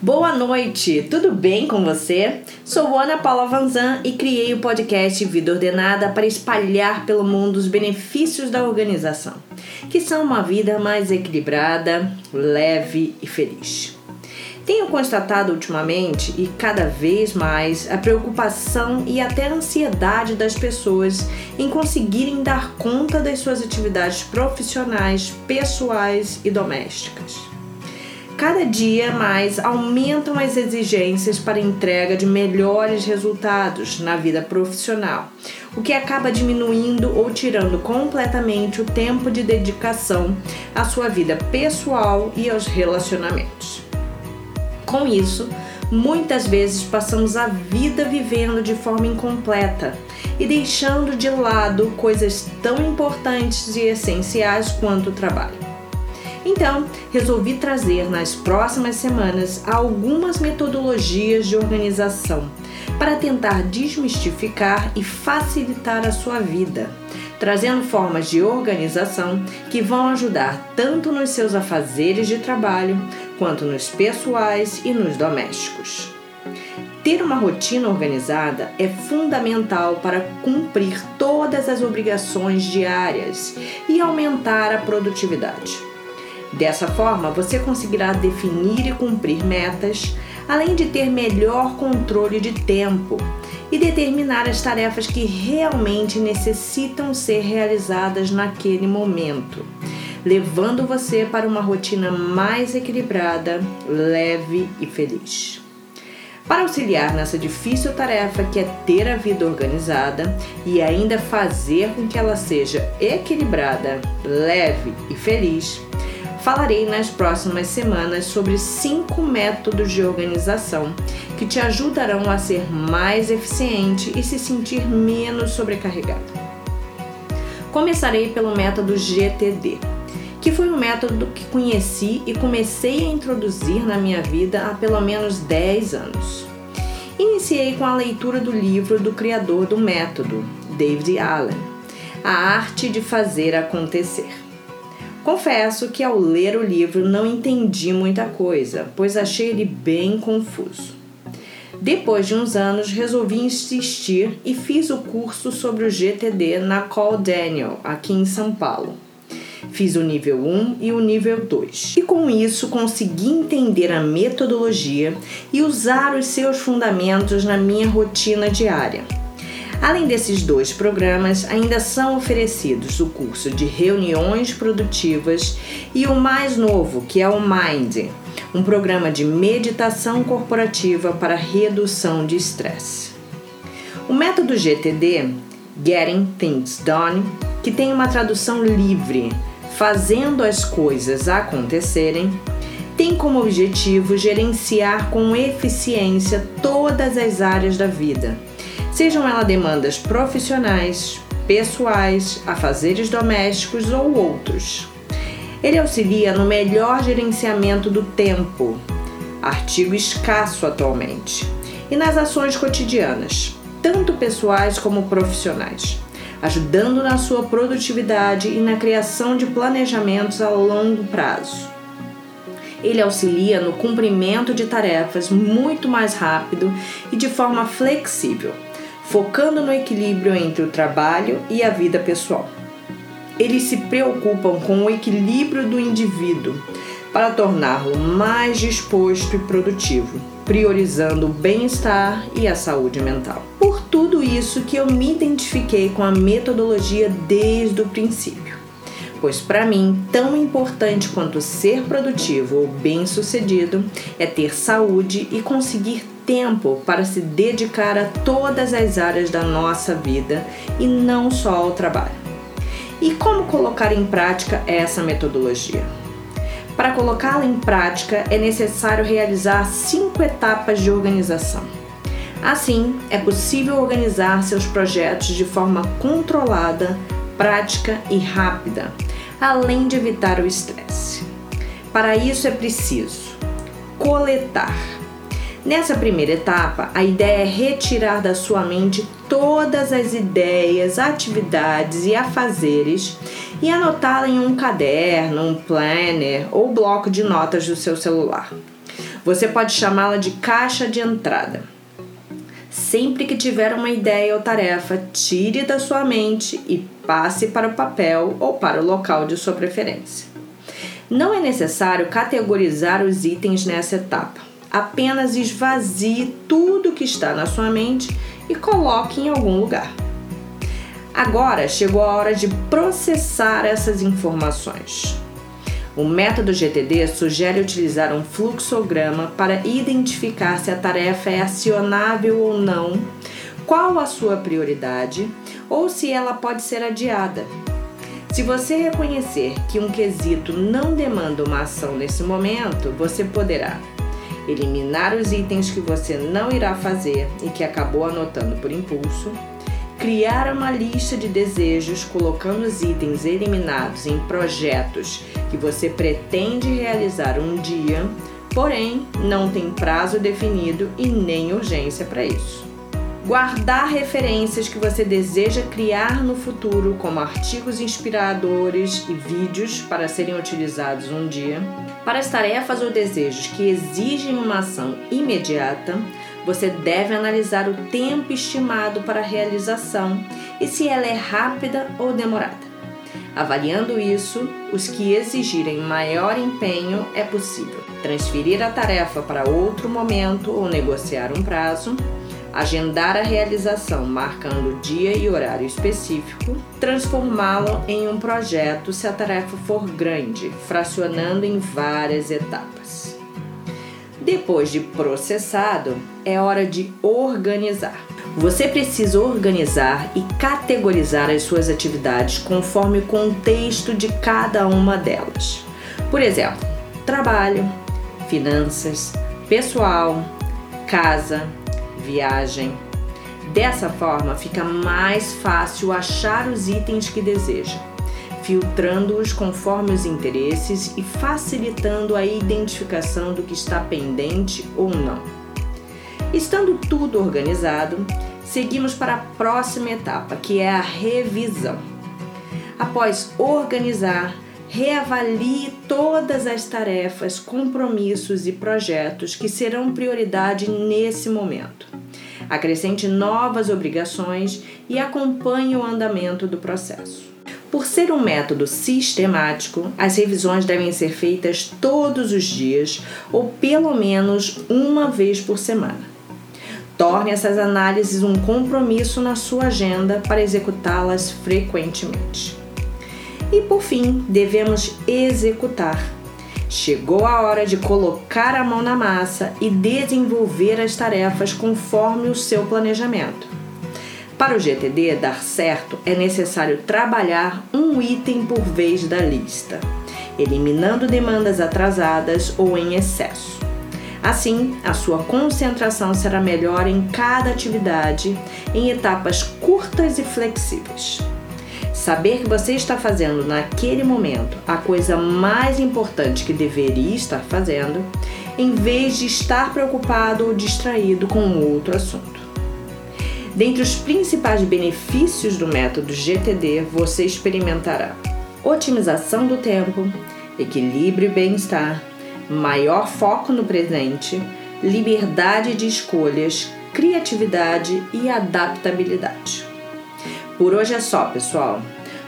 Boa noite, tudo bem com você? Sou Ana Paula Vanzan e criei o podcast Vida Ordenada para espalhar pelo mundo os benefícios da organização, que são uma vida mais equilibrada, leve e feliz. Tenho constatado ultimamente e cada vez mais a preocupação e até a ansiedade das pessoas em conseguirem dar conta das suas atividades profissionais, pessoais e domésticas cada dia mais aumentam as exigências para entrega de melhores resultados na vida profissional, o que acaba diminuindo ou tirando completamente o tempo de dedicação à sua vida pessoal e aos relacionamentos. Com isso, muitas vezes passamos a vida vivendo de forma incompleta e deixando de lado coisas tão importantes e essenciais quanto o trabalho. Então, resolvi trazer nas próximas semanas algumas metodologias de organização para tentar desmistificar e facilitar a sua vida, trazendo formas de organização que vão ajudar tanto nos seus afazeres de trabalho quanto nos pessoais e nos domésticos. Ter uma rotina organizada é fundamental para cumprir todas as obrigações diárias e aumentar a produtividade. Dessa forma, você conseguirá definir e cumprir metas, além de ter melhor controle de tempo e determinar as tarefas que realmente necessitam ser realizadas naquele momento, levando você para uma rotina mais equilibrada, leve e feliz. Para auxiliar nessa difícil tarefa que é ter a vida organizada e ainda fazer com que ela seja equilibrada, leve e feliz, falarei nas próximas semanas sobre cinco métodos de organização que te ajudarão a ser mais eficiente e se sentir menos sobrecarregado. Começarei pelo método GTD, que foi um método que conheci e comecei a introduzir na minha vida há pelo menos 10 anos. Iniciei com a leitura do livro do criador do método, David Allen, A Arte de Fazer Acontecer. Confesso que ao ler o livro não entendi muita coisa, pois achei ele bem confuso. Depois de uns anos, resolvi insistir e fiz o curso sobre o GTD na Call Daniel, aqui em São Paulo. Fiz o nível 1 e o nível 2. E com isso consegui entender a metodologia e usar os seus fundamentos na minha rotina diária. Além desses dois programas, ainda são oferecidos o curso de reuniões produtivas e o mais novo, que é o Mind, um programa de meditação corporativa para redução de estresse. O método GTD, Getting Things Done, que tem uma tradução livre, fazendo as coisas acontecerem, tem como objetivo gerenciar com eficiência todas as áreas da vida sejam elas demandas profissionais, pessoais, afazeres domésticos ou outros. Ele auxilia no melhor gerenciamento do tempo, artigo escasso atualmente, e nas ações cotidianas, tanto pessoais como profissionais, ajudando na sua produtividade e na criação de planejamentos a longo prazo. Ele auxilia no cumprimento de tarefas muito mais rápido e de forma flexível focando no equilíbrio entre o trabalho e a vida pessoal. Eles se preocupam com o equilíbrio do indivíduo para torná-lo mais disposto e produtivo, priorizando o bem-estar e a saúde mental. Por tudo isso que eu me identifiquei com a metodologia desde o princípio. Pois para mim, tão importante quanto ser produtivo ou bem-sucedido é ter saúde e conseguir tempo para se dedicar a todas as áreas da nossa vida e não só ao trabalho. E como colocar em prática essa metodologia? Para colocá-la em prática, é necessário realizar cinco etapas de organização. Assim, é possível organizar seus projetos de forma controlada, prática e rápida, além de evitar o estresse. Para isso é preciso coletar Nessa primeira etapa, a ideia é retirar da sua mente todas as ideias, atividades e afazeres e anotá-la em um caderno, um planner ou bloco de notas do seu celular. Você pode chamá-la de caixa de entrada. Sempre que tiver uma ideia ou tarefa, tire da sua mente e passe para o papel ou para o local de sua preferência. Não é necessário categorizar os itens nessa etapa. Apenas esvazie tudo que está na sua mente e coloque em algum lugar. Agora chegou a hora de processar essas informações. O método GTD sugere utilizar um fluxograma para identificar se a tarefa é acionável ou não, qual a sua prioridade ou se ela pode ser adiada. Se você reconhecer que um quesito não demanda uma ação nesse momento, você poderá eliminar os itens que você não irá fazer e que acabou anotando por impulso, criar uma lista de desejos colocando os itens eliminados em projetos que você pretende realizar um dia, porém não tem prazo definido e nem urgência para isso guardar referências que você deseja criar no futuro, como artigos inspiradores e vídeos para serem utilizados um dia. Para as tarefas ou desejos que exigem uma ação imediata, você deve analisar o tempo estimado para a realização e se ela é rápida ou demorada. Avaliando isso, os que exigirem maior empenho é possível transferir a tarefa para outro momento ou negociar um prazo agendar a realização marcando dia e horário específico, transformá-lo em um projeto se a tarefa for grande, fracionando em várias etapas. Depois de processado, é hora de organizar. Você precisa organizar e categorizar as suas atividades conforme o contexto de cada uma delas. Por exemplo, trabalho, finanças, pessoal, casa, viagem. Dessa forma, fica mais fácil achar os itens que deseja, filtrando-os conforme os interesses e facilitando a identificação do que está pendente ou não. Estando tudo organizado, seguimos para a próxima etapa, que é a revisão. Após organizar, reavalie todas as tarefas, compromissos e projetos que serão prioridade nesse momento. Acrescente novas obrigações e acompanhe o andamento do processo. Por ser um método sistemático, as revisões devem ser feitas todos os dias ou pelo menos uma vez por semana. Torne essas análises um compromisso na sua agenda para executá-las frequentemente. E por fim, devemos executar. Chegou a hora de colocar a mão na massa e desenvolver as tarefas conforme o seu planejamento. Para o GTD dar certo, é necessário trabalhar um item por vez da lista, eliminando demandas atrasadas ou em excesso. Assim, a sua concentração será melhor em cada atividade, em etapas curtas e flexíveis. Saber que você está fazendo naquele momento a coisa mais importante que deveria estar fazendo, em vez de estar preocupado ou distraído com outro assunto. Dentre os principais benefícios do método GTD, você experimentará otimização do tempo, equilíbrio e bem-estar, maior foco no presente, liberdade de escolhas, criatividade e adaptabilidade. Por hoje é só, pessoal.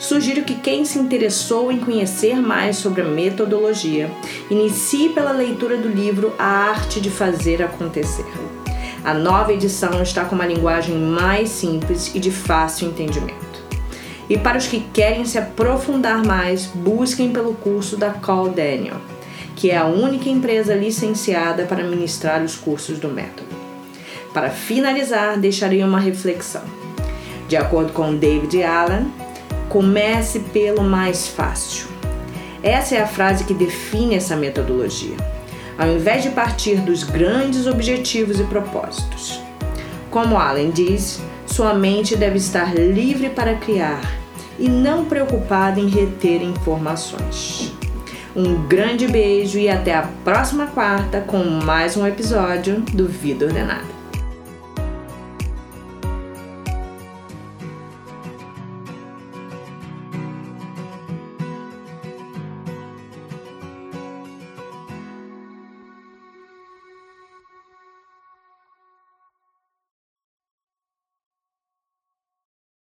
Sugiro que quem se interessou em conhecer mais sobre a metodologia inicie pela leitura do livro A Arte de Fazer Acontecer. A nova edição está com uma linguagem mais simples e de fácil entendimento. E para os que querem se aprofundar mais, busquem pelo curso da Call Daniel, que é a única empresa licenciada para ministrar os cursos do método. Para finalizar, deixarei uma reflexão. De acordo com David Allen, Comece pelo mais fácil. Essa é a frase que define essa metodologia, ao invés de partir dos grandes objetivos e propósitos. Como Allen diz, sua mente deve estar livre para criar e não preocupada em reter informações. Um grande beijo e até a próxima quarta com mais um episódio do Vida Ordenada.